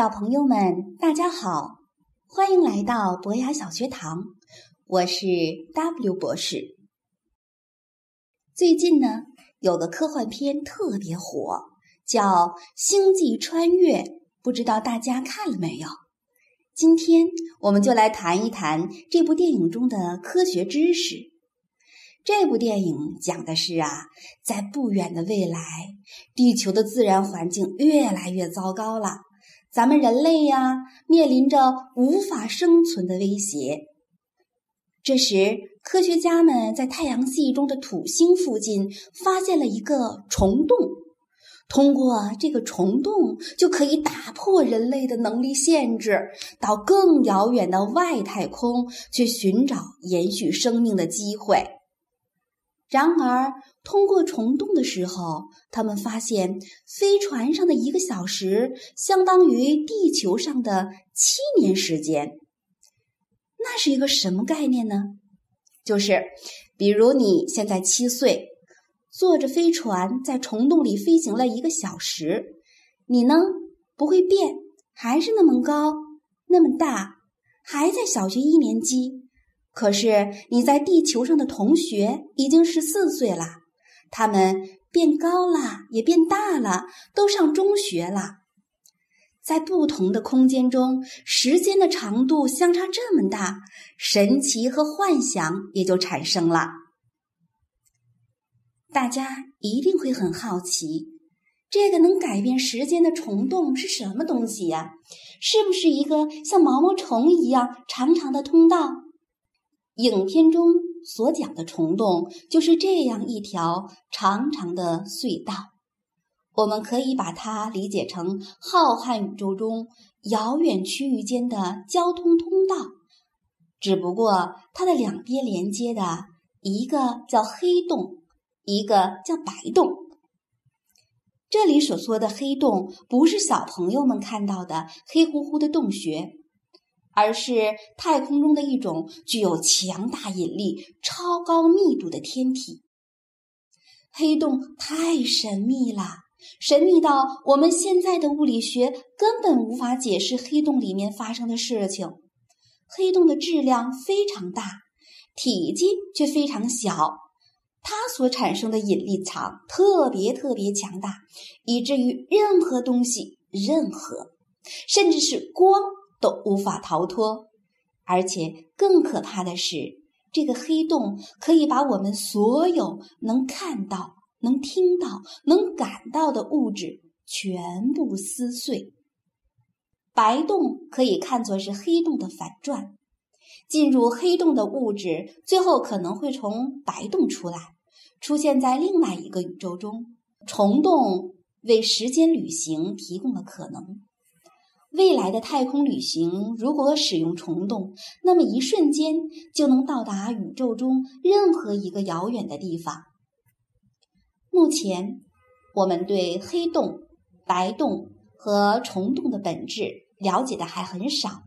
小朋友们，大家好，欢迎来到博雅小学堂，我是 W 博士。最近呢，有个科幻片特别火，叫《星际穿越》，不知道大家看了没有？今天我们就来谈一谈这部电影中的科学知识。这部电影讲的是啊，在不远的未来，地球的自然环境越来越糟糕了。咱们人类呀，面临着无法生存的威胁。这时，科学家们在太阳系中的土星附近发现了一个虫洞，通过这个虫洞就可以打破人类的能力限制，到更遥远的外太空去寻找延续生命的机会。然而，通过虫洞的时候，他们发现飞船上的一个小时相当于地球上的七年时间。那是一个什么概念呢？就是，比如你现在七岁，坐着飞船在虫洞里飞行了一个小时，你呢不会变，还是那么高，那么大，还在小学一年级。可是你在地球上的同学已经十四岁了，他们变高了，也变大了，都上中学了。在不同的空间中，时间的长度相差这么大，神奇和幻想也就产生了。大家一定会很好奇，这个能改变时间的虫洞是什么东西呀？是不是一个像毛毛虫一样长长的通道？影片中所讲的虫洞就是这样一条长长的隧道，我们可以把它理解成浩瀚宇宙中遥远区域间的交通通道。只不过它的两边连接的一个叫黑洞，一个叫白洞。这里所说的黑洞，不是小朋友们看到的黑乎乎的洞穴。而是太空中的一种具有强大引力、超高密度的天体。黑洞太神秘了，神秘到我们现在的物理学根本无法解释黑洞里面发生的事情。黑洞的质量非常大，体积却非常小，它所产生的引力场特别特别强大，以至于任何东西、任何，甚至是光。都无法逃脱，而且更可怕的是，这个黑洞可以把我们所有能看到、能听到、能感到的物质全部撕碎。白洞可以看作是黑洞的反转，进入黑洞的物质最后可能会从白洞出来，出现在另外一个宇宙中。虫洞为时间旅行提供了可能。未来的太空旅行，如果使用虫洞，那么一瞬间就能到达宇宙中任何一个遥远的地方。目前，我们对黑洞、白洞和虫洞的本质了解的还很少，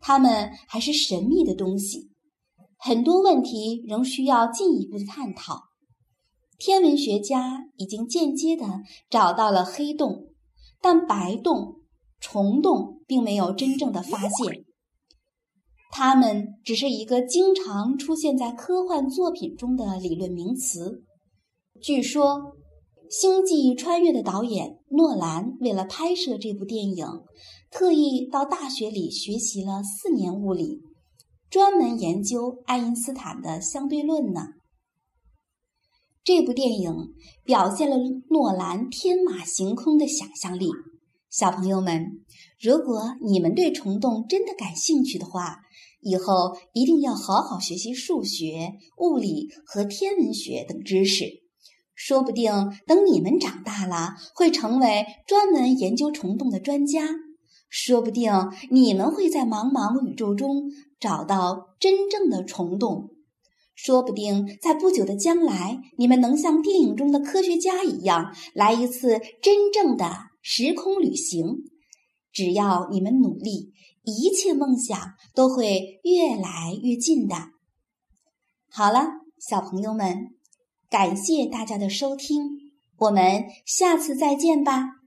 它们还是神秘的东西，很多问题仍需要进一步的探讨。天文学家已经间接的找到了黑洞，但白洞。虫洞并没有真正的发现，它们只是一个经常出现在科幻作品中的理论名词。据说，《星际穿越》的导演诺兰为了拍摄这部电影，特意到大学里学习了四年物理，专门研究爱因斯坦的相对论呢。这部电影表现了诺兰天马行空的想象力。小朋友们，如果你们对虫洞真的感兴趣的话，以后一定要好好学习数学、物理和天文学等知识。说不定等你们长大了，会成为专门研究虫洞的专家。说不定你们会在茫茫宇宙中找到真正的虫洞。说不定在不久的将来，你们能像电影中的科学家一样，来一次真正的。时空旅行，只要你们努力，一切梦想都会越来越近的。好了，小朋友们，感谢大家的收听，我们下次再见吧。